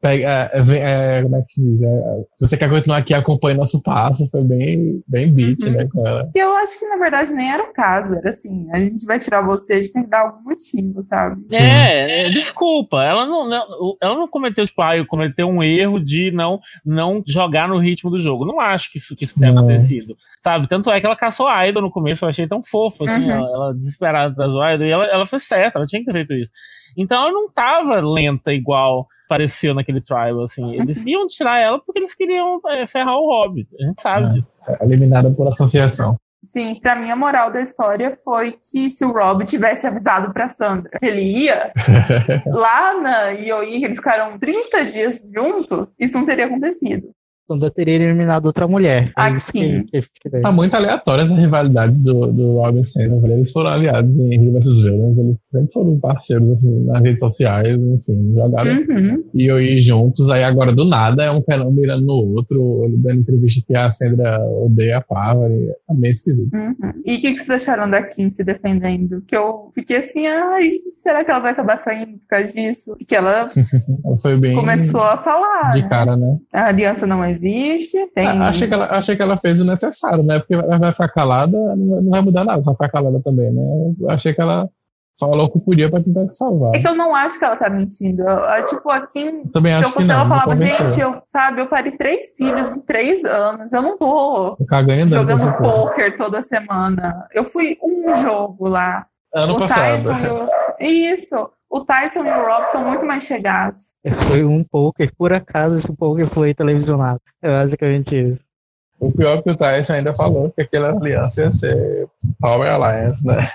Pega, é, vem- é, como é que se diz? É, se você quer continuar aqui, acompanhe nosso passo. Foi bem, bem beat, Uhum. né, com ela. Que eu acho que na verdade nem era o caso. Era assim: a gente vai tirar você, a gente tem que dar algum motivo, sabe? É, é, desculpa, ela não, não- ela não cometeu, tipo, ah, eu cometeu um erro de não, não jogar no ritmo do jogo. Não acho que isso, que isso tenha Não. acontecido, sabe? Tanto é que ela caçou a Idol no começo, eu achei tão fofo, assim, Uhum. ela, ela desesperada atrás do Idol, e ela, ela foi certa, ela tinha que ter feito isso. Então ela não tava lenta igual pareceu naquele trial, assim. Eles iam tirar ela porque eles queriam é, ferrar o Hobbit, a gente sabe É. disso. É, Eliminada por associação. Sim, pra mim a moral da história foi que se o Rob tivesse avisado pra Sandra que ele ia, lá na IOI, eles ficaram 30 dias juntos, isso não teria acontecido. Então teria eliminado outra mulher. É isso Aqui. que- que- que- Tá muito aleatória essa rivalidade do, do Robin e Sandra. Eles foram aliados em Rio vs Villains. Eles sempre foram parceiros assim, nas redes sociais, enfim, jogaram Uhum. e eu ir juntos. Aí agora do nada é um canal mirando no outro, ele dando entrevista que a Sandra odeia a Pava. e É bem esquisito. Uhum. E o que, que vocês acharam da Kim se defendendo? Que eu fiquei assim, ai, será que ela vai acabar saindo por causa disso? Porque ela Ela foi bem começou a falar. de né? cara, né? A aliança não existe. Tem... A- Achei que, ela, achei que ela fez o necessário, né? Porque ela vai ficar calada, não não vai mudar nada, vai ficar calada também, né? Eu achei que ela falou o que podia pra tentar se salvar. É que eu não acho que ela tá mentindo. Eu- eu, tipo, a Kim, Também se acho eu que fosse não, ela, me falava, gente, eu, sabe, eu parei três filhos em três anos. Eu não tô jogando poker toda semana. Eu fui um jogo lá. Ano o passado. Tyson e o... Isso. O Tyson e o Rob são muito mais chegados. Foi um poker, por acaso esse poker foi televisionado. É basicamente isso. O pior é que o Tyson ainda falou que aquela aliança ia ser Power Alliance, né?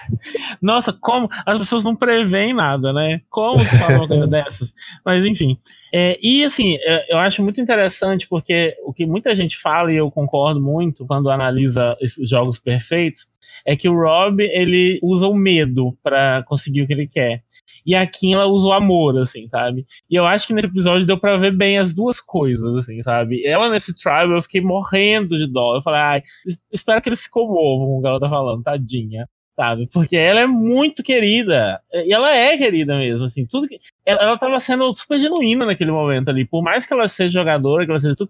Nossa, como as pessoas não preveem nada, né? Como se fala uma coisa dessas? Mas enfim. É, e assim, é, eu acho muito interessante porque o que muita gente fala, e eu concordo muito quando analisa esses jogos perfeitos, é que o Rob ele usa o medo pra conseguir o que ele quer. E a Kim ela usa o amor, assim, sabe? E eu acho que nesse episódio deu pra ver bem as duas coisas, assim, sabe? Ela nesse trial eu fiquei morrendo de dó. Eu falei, ai, es- espero que eles se comovam com o que ela tá falando, tadinha sabe? Porque ela é muito querida. E ela é querida mesmo, assim. Tudo que... ela, ela tava sendo super genuína naquele momento ali. Por mais que ela seja jogadora, que ela seja tudo,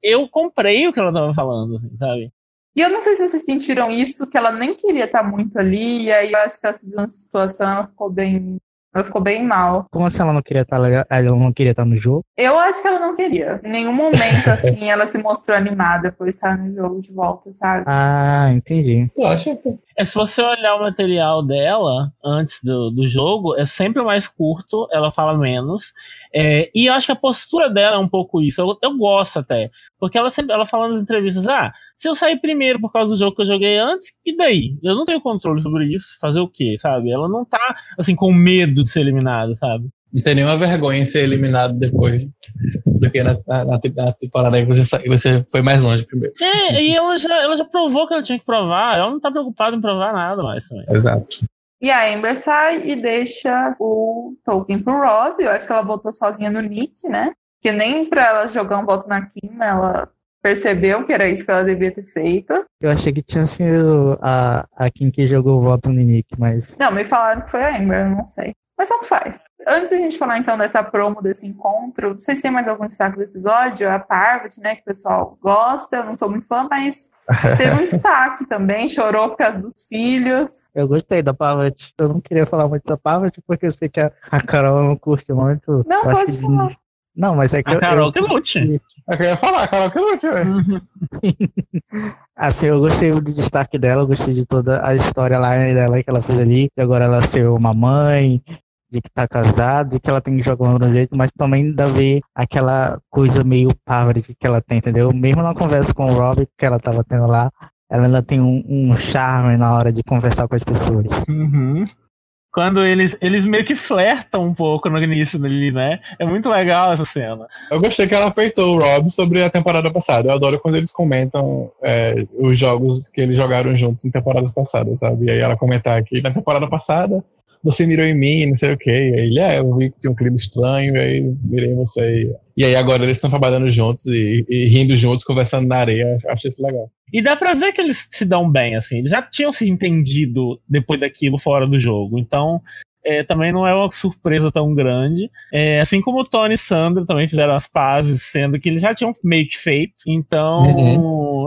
eu comprei o que ela tava falando, assim, sabe? E eu não sei se vocês sentiram isso, que ela nem queria estar muito ali, e aí eu acho que ela se viu situação, ela ficou bem. Ela ficou bem mal. Como assim ela não queria estar legal? Ela não queria estar no jogo? Eu acho que ela não queria. Em nenhum momento, assim, ela se mostrou animada por estar no jogo de volta, sabe? Ah, entendi. Tu acha que É, se você olhar o material dela antes do, do jogo, é sempre mais curto, ela fala menos. É, e eu acho que a postura dela é um pouco isso. Eu, eu gosto até. Porque ela sempre ela fala nas entrevistas: ah, se eu sair primeiro por causa do jogo que eu joguei antes, e daí? Eu não tenho controle sobre isso. Fazer o quê, sabe? Ela não tá, assim, com medo de ser eliminada, sabe? não tem nenhuma vergonha em ser eliminado depois do que na, na, na temporada aí que você, você foi mais longe primeiro? É, e ela já, ela já provou que ela tinha que provar. Ela não tá preocupada em provar nada mais também. Exato. E a Amber sai e deixa o Tolkien pro Rob. Eu acho que ela voltou sozinha no Nick, né? Que nem pra ela jogar um voto na Kim, ela percebeu que era isso que ela devia ter feito. Eu achei que tinha sido a, a Kim que jogou o voto no Nick, mas. Não, me falaram que foi a Amber, eu não sei. Mas tanto faz. Antes da gente falar então dessa promo desse encontro, não sei se tem mais algum destaque do episódio, a Parvati, né, que o pessoal gosta, eu não sou muito fã, mas teve um destaque também, chorou por causa dos filhos. Eu gostei da Parvati. Eu não queria falar muito da Parvati, porque eu sei que a, a Carol não curte muito. Não, pode que falar. Não, mas é que A eu- Carol eu, que lute. É eu ia falar, Carol, que lute, velho. Assim, eu gostei do destaque dela, gostei de toda a história lá dela que ela fez ali, que agora ela ser uma mãe, de que tá casada, de que ela tem que jogar de um jeito, mas também dá a ver aquela coisa meio Parvati que ela tem, entendeu? Mesmo na conversa com o Rob que ela tava tendo lá, ela ainda tem um, um charme na hora de conversar com as pessoas. Uhum. Quando eles, eles meio que flertam um pouco no início dali, né? É muito legal essa cena. Eu gostei que ela afeitou o Rob sobre a temporada passada. Eu adoro quando eles comentam é, os jogos que eles jogaram juntos em temporadas passadas, sabe? E aí ela comentar que na temporada passada você mirou em mim, não sei o quê. E aí ele, é, eu vi que tinha um clima estranho, e aí mirei em você. E aí agora eles estão trabalhando juntos e, e rindo juntos, conversando na areia. Acho isso legal. E dá pra ver que eles se dão bem, assim. Eles já tinham se entendido depois daquilo fora do jogo. Então, é, também não é uma surpresa tão grande. É, assim como o Tony e Sandra também fizeram as pazes, sendo que eles já tinham meio que feito. Então,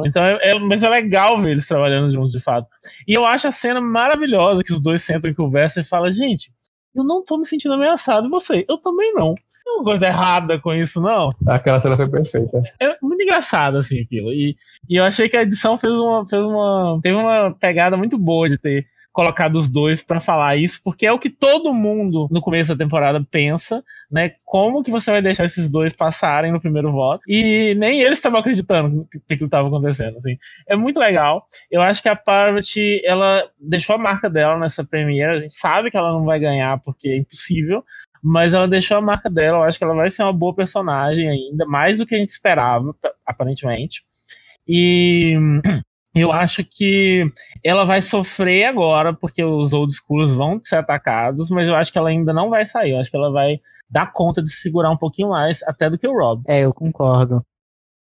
então é, é- mas é legal ver eles trabalhando juntos, de fato. E eu acho a cena maravilhosa que os dois sentam e conversam e falam, gente, eu não tô me sentindo ameaçado, e você? Eu também não. Tem uma coisa errada com isso, não. Aquela cena foi perfeita. É muito engraçado, assim, aquilo. E, e eu achei que a edição fez uma, fez uma. Teve uma pegada muito boa de ter colocado os dois pra falar isso, porque é o que todo mundo no começo da temporada pensa, né? Como que você vai deixar esses dois passarem no primeiro voto? E nem eles estavam acreditando que aquilo estava acontecendo, assim. É muito legal. Eu acho que a Parvati, ela deixou a marca dela nessa premiere. A gente sabe que ela não vai ganhar porque é impossível, mas ela deixou a marca dela. Eu acho que ela vai ser uma boa personagem ainda, mais do que a gente esperava, aparentemente. E eu acho que ela vai sofrer agora, porque os old schools vão ser atacados, mas eu acho que ela ainda não vai sair. Eu acho que ela vai dar conta de se segurar um pouquinho mais, até do que o Rob. É, eu concordo.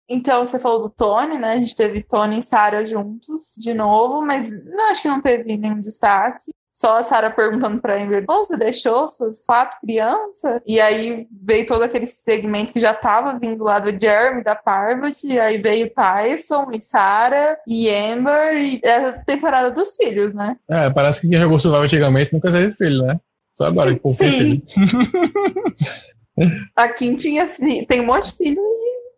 Então, você falou do Tony, né? A gente teve Tony e Sarah juntos de novo, mas não, acho que não teve nenhum destaque. Só a Sarah perguntando pra Amber, "Pô, você deixou suas quatro crianças? E aí veio todo aquele segmento que já tava vindo lá do Jeremy, da Parvati, aí veio Tyson e Sarah e Amber, e é a temporada dos filhos, né? É, parece que quem jogou Survival antigamente nunca teve filho, né? Só agora que Sim. filho. A Kim tinha fi- tem um monte de filhos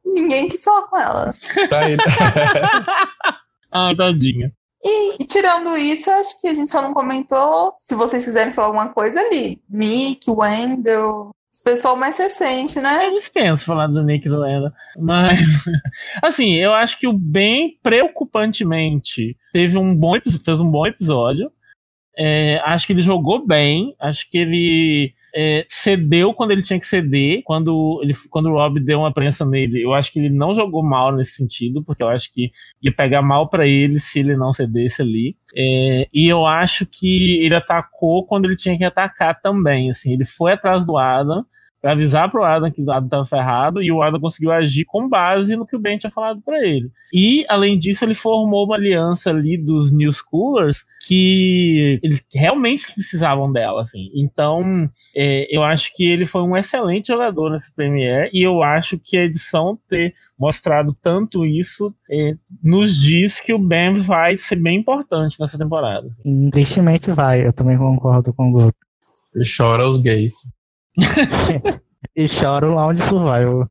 e ninguém quis falar com ela. Tá aí. Ah, tadinha. E, e tirando isso, acho que a gente só não comentou. Se vocês quiserem falar alguma coisa ali, Nick, Wendell, esse pessoal mais recente, né? Eu dispenso falar do Nick do Lenda. Mas, assim, eu acho que o bem preocupantemente teve um bom fez um bom episódio. É, acho que ele jogou bem. Acho que ele é, cedeu quando ele tinha que ceder. Quando, ele, quando o Rob deu uma prensa nele, eu acho que ele não jogou mal nesse sentido, porque eu acho que ia pegar mal pra ele se ele não cedesse ali. É, e eu acho que ele atacou quando ele tinha que atacar também. Assim, ele foi atrás do Adam avisar pro Adam que o Adam tava ferrado e o Adam conseguiu agir com base no que o Ben tinha falado pra ele. E, além disso, ele formou uma aliança ali dos New Schoolers que eles realmente precisavam dela, assim. Então, é, eu acho que ele foi um excelente jogador nesse Premiere e eu acho que a edição ter mostrado tanto isso é, nos diz que o Ben vai ser bem importante nessa temporada. E, Tristemente vai, eu também concordo com o Guto. E chora os gays. E chora o Lounge Survival.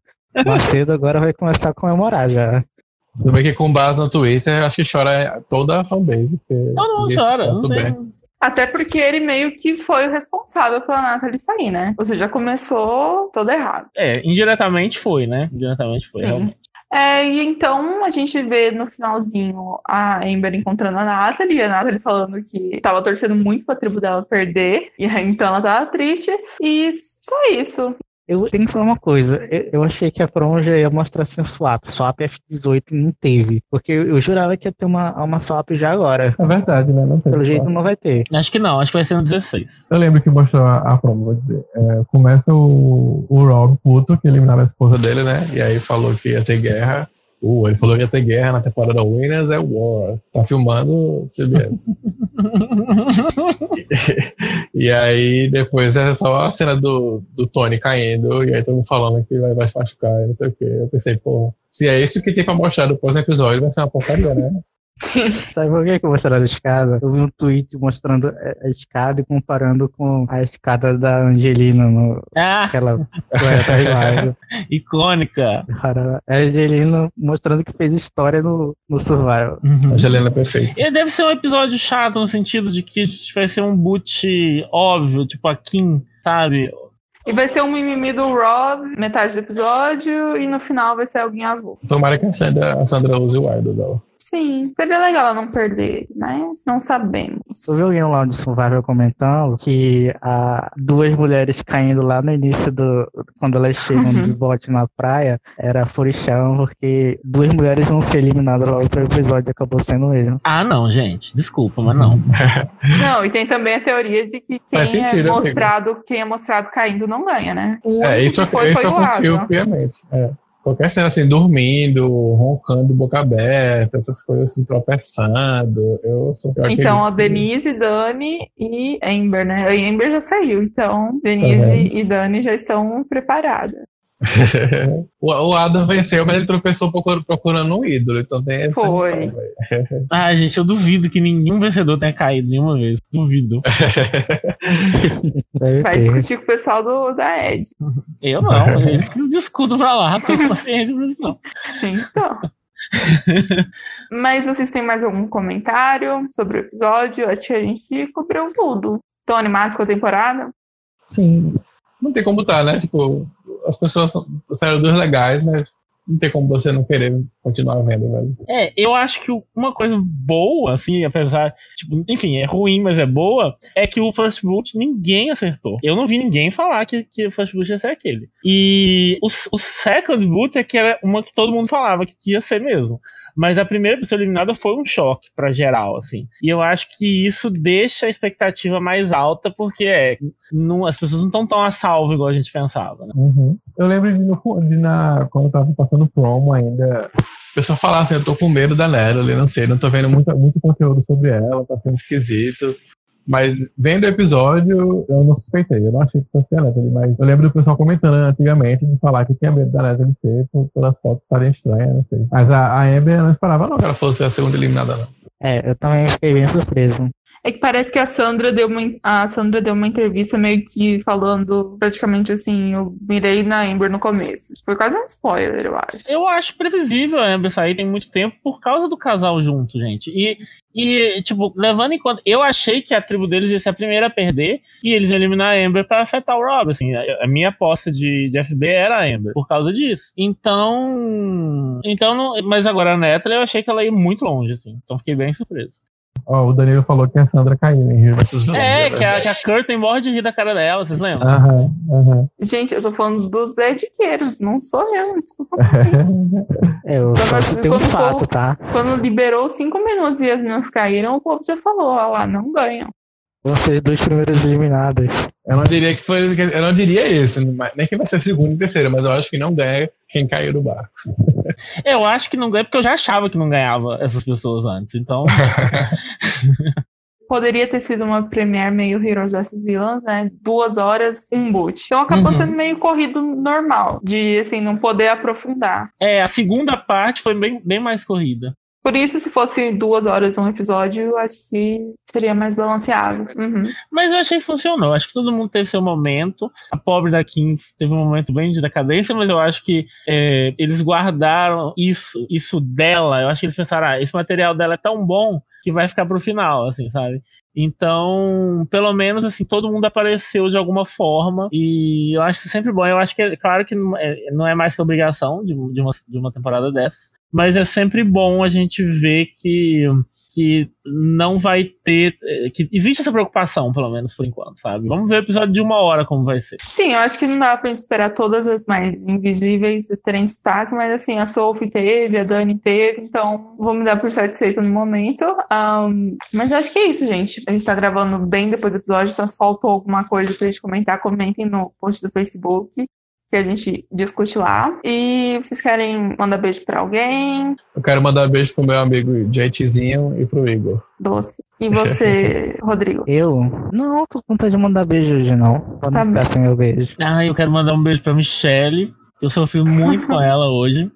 Macedo agora vai começar a comemorar já. Tudo bem que com base no Twitter, acho que chora toda a fanbase. mundo ninguém se chora. Não tem... bem. Até porque ele meio que foi o responsável pela Natalie sair, né? Ou seja, já começou todo errado. É, indiretamente foi, né? Indiretamente foi, Sim. realmente. É, e então a gente vê no finalzinho a Amber encontrando a Natalie, e a Natalie falando que tava torcendo muito pra tribo dela perder, e aí então ela tava triste, e só isso. Eu tenho que falar uma coisa. Eu, eu achei que a promo já ia mostrar sem swap. Swap F18 não teve. Porque eu, eu jurava que ia ter uma, uma swap já agora. É verdade, né? Não tem Pelo swap. jeito não vai ter. Acho que não, acho que vai ser no 16. Eu lembro que mostrou a, a promo, vou dizer. É, começa o, o Rob puto, que eliminava a esposa dele, né? E aí falou que ia ter guerra. Uh, ele falou que ia ter guerra na temporada Winners é War. Tá filmando CBS. e aí depois é só a cena do, do Tony caindo e aí todo mundo falando que vai, vai machucar e não sei o que. Eu pensei, pô, se é isso que tem pra mostrar do próximo episódio, vai ser uma porcaria, né? Sabe por que que mostraram a escada? Eu vi um tweet mostrando a a escada e comparando com a escada da Angelina no, Ah, aquela icônica. Cara, a Angelina mostrando que fez história no, no Survival. A Angelina é perfeita. E deve ser um episódio chato no sentido de que vai ser um boot óbvio, tipo a Kim, sabe? E vai ser um mimimi do Rob, metade do episódio, e no final vai ser alguém avô. Tomara que a Sandra, a Sandra use o idol dela. Sim, seria legal ela não perder, mas não sabemos. Eu vi alguém lá de Survival comentando que há duas mulheres caindo lá no início do. Quando elas chegam Uhum. de bote na praia, era furichão, porque duas mulheres vão ser eliminadas logo pro episódio acabou sendo mesmo. Ah, não, gente. Desculpa, mas não. Não, e tem também a teoria de que quem sentido, é amigo. mostrado, quem é mostrado caindo não ganha, né? O É, isso, que foi, isso foi eu o confio Adam. piamente. É. Qualquer cena assim, dormindo, roncando, boca aberta, essas coisas assim, tropeçando, eu sou pior que Então, a. Denise, Dani e Amber, né? A Amber já saiu, então Denise vendo? e Dani já estão preparadas. o, Adam venceu, mas ele tropeçou procurando, um ídolo, então tem essa Foi. velho. Ah, gente, eu duvido que nenhum vencedor tenha caído nenhuma vez. Duvido. Vai discutir com o pessoal do, da Ed. Eu não. Eles que discutam pra lá. Não. Então. Mas vocês têm mais algum comentário sobre o episódio? Acho que a gente cobriu tudo. Estão animados com a temporada? Sim. Não tem como tá, né? Tipo, as pessoas são- saíram duas legais, mas não tem como você não querer continuar vendo, velho. É, eu acho que uma coisa boa, assim, apesar, tipo, enfim, é ruim, mas é boa, é que o First Boot ninguém acertou. Eu não vi ninguém falar que, que o First Boot ia ser aquele. E o, o Second Boot é que era uma que todo mundo falava que ia ser mesmo. Mas a primeira pessoa eliminada foi um choque pra geral, assim. E eu acho que isso deixa a expectativa mais alta, porque é, não, as pessoas não estão tão a salvo igual a gente pensava, né? Uhum. Eu lembro de, no- de na, quando eu tava passando promo ainda, o pessoal falava assim, eu tô com medo da Natalie, não sei, não tô vendo muito, muito conteúdo sobre ela, tá sendo esquisito. Mas vendo o episódio, eu não suspeitei, eu não achei que fosse a Natalie, mas eu lembro do pessoal comentando antigamente de falar que tinha medo da Natalie ser por, pelas fotos estarem estranhas, não sei. Mas a, a Amber não esperava não que ela fosse a segunda eliminada, não. É, eu também fiquei bem surpreso. É que parece que a Sandra deu uma, a Sandra deu uma entrevista meio que falando praticamente assim, eu mirei na Amber no começo. Foi quase um spoiler, eu acho. Eu acho previsível a Amber sair tem muito tempo por causa do casal junto, gente. E, e, tipo, levando em conta. Eu achei que a tribo deles ia ser a primeira a perder e eles iam eliminar a Amber pra afetar o Rob. Assim, a, a minha aposta de, de FB era a Amber por causa disso. Então. Então, não- mas agora a Natalie eu achei que ela ia muito longe, assim. Então fiquei bem surpreso. Ó, o Danilo falou que a Sandra caiu em Rio. Vilões, É, né? que a, que a Curtin morre de rir da cara dela, vocês lembram? Aham, aham. Gente, eu tô falando dos Ediqueiros, não sou eu, desculpa. É, eu só Mas citei um quando fato, for- tá? Quando liberou cinco minutos e as meninas caíram, o povo já falou, ó lá, não ganham. Vão ser os dois primeiros eliminados. Eu não diria que foi. Eu não diria esse, mas- nem que vai ser segundo e terceiro, mas eu acho que não ganha quem caiu do barco. Eu acho que não ganha porque eu já achava que não ganhava essas pessoas antes. Então. Poderia ter sido uma premiere meio Heroes vs Villains, né? Duas horas, um boot. Então acabou Uhum. sendo meio corrido normal, de assim, não poder aprofundar. É, a segunda parte foi bem, bem mais corrida. Por isso, se fosse duas horas um episódio, acho que seria mais balanceado. Uhum. Mas eu achei que funcionou. Acho que todo mundo teve seu momento. A pobre da Kim teve um momento bem de decadência, mas eu acho que é, eles guardaram isso, isso dela. Eu acho que eles pensaram, ah, esse material dela é tão bom que vai ficar pro final, assim, sabe? Então, pelo menos assim, todo mundo apareceu de alguma forma e eu acho sempre bom. Eu acho que, é claro que não é, não é mais que obrigação de, de, uma, de uma temporada dessas, mas é sempre bom a gente ver que que não vai ter. Que existe essa preocupação, pelo menos por enquanto, sabe? Vamos ver o episódio de uma hora como vai ser. Sim, eu acho que não dá pra esperar todas as mais invisíveis terem destaque, mas assim, a Sophie teve, a Dani teve, então vou me dar por satisfeito no momento. Um, mas eu acho que é isso, gente. A gente tá gravando bem depois do episódio, então se faltou alguma coisa pra gente comentar, comentem no post do Facebook que a gente discute lá. E vocês querem mandar beijo pra alguém? Eu quero mandar beijo pro meu amigo JTzinho e pro Igor. Doce. E você, Rodrigo? Eu? Não, tô com vontade de mandar beijo hoje, não. Pode Tá ficar sem meu beijo. Ah, eu quero mandar um beijo pra Michelle. Eu sofri muito com ela hoje.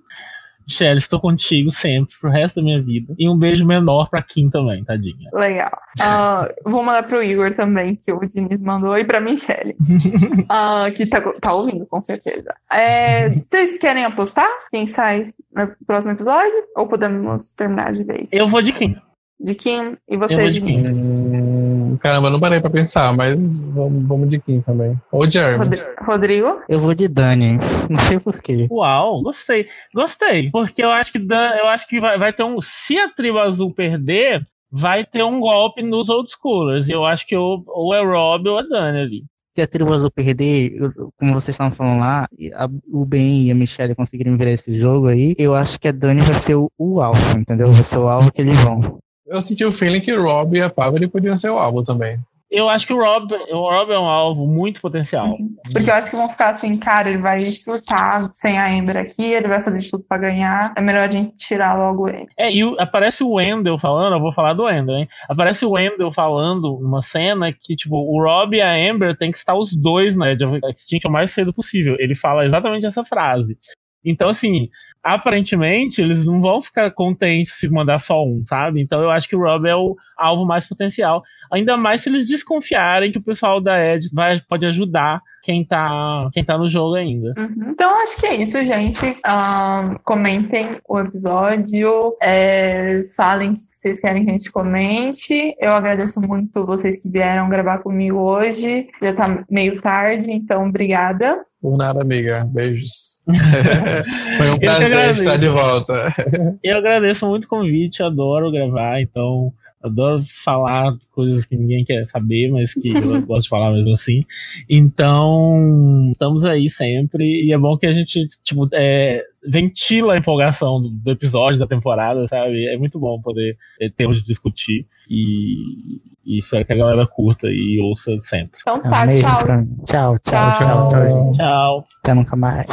Michelle, estou contigo sempre, pro resto da minha vida. E um beijo menor pra Kim também, tadinha. Legal. Ah, vou mandar pro Igor também, que o Diniz mandou, e pra Michelle, ah, que tá, tá ouvindo, com certeza. É, vocês querem apostar? Quem sai no próximo episódio? Ou podemos terminar de vez? Eu vou de Kim. De Kim e Eu você, vou de Diniz? Hum, caramba, eu não parei pra pensar, mas vamos, vamos de Kim também. Ou Jeremy. Rodri- Rodrigo? Eu vou de Dani. Não sei porquê. Uau, gostei. Gostei. Porque eu acho que Dan- eu acho que vai, vai ter um. Se a tribo azul perder, vai ter um golpe nos old schoolers. E eu acho que ou, ou é Rob ou é Dani ali. Se a tribo azul perder, eu- como vocês estavam falando lá, a- o Ben e a Michelle conseguirem virar esse jogo aí, eu acho que a Dani vai ser o, o alvo, entendeu? Vai ser o alvo que eles vão. Eu senti o feeling que o Rob e a Pavel podiam ser o álbum também. Eu acho que o Rob, o Rob é um alvo muito potencial. Porque eu acho que vão ficar assim, cara, ele vai surtar sem a Ember aqui, ele vai fazer de tudo pra ganhar. É melhor a gente tirar logo ele. É, e o- aparece o Wendell falando, eu vou falar do Wendell, hein? Aparece o Wendell falando numa cena que, tipo, o Rob e a Amber tem que estar os dois na Edge of Extinction o mais cedo possível. Ele fala exatamente essa frase. Então, assim, aparentemente, eles não vão ficar contentes se mandar só um, sabe? Então eu acho que o Rob é o alvo mais potencial. Ainda mais se eles desconfiarem que o pessoal da Edge vai, pode ajudar quem tá, quem tá no jogo ainda. Uhum. Então, acho que é isso, gente. Ahn, comentem o episódio, é, falem o que vocês querem que a gente comente. Eu agradeço muito vocês que vieram gravar comigo hoje. Já tá meio tarde, então obrigada. Por nada, amiga. Beijos. Foi um prazer estar de volta. Eu agradeço muito o convite, adoro gravar, então adoro falar coisas que ninguém quer saber, mas que eu gosto de falar mesmo assim. Então, estamos aí sempre, e é bom que a gente, tipo, é, ventila a empolgação do, episódio, da temporada, sabe? É muito bom poder ter tempo de discutir, e, e espero que a galera curta e ouça sempre. Então É tá, tchau. Tchau, tchau, Tchau. tchau. Tchau! Até nunca mais.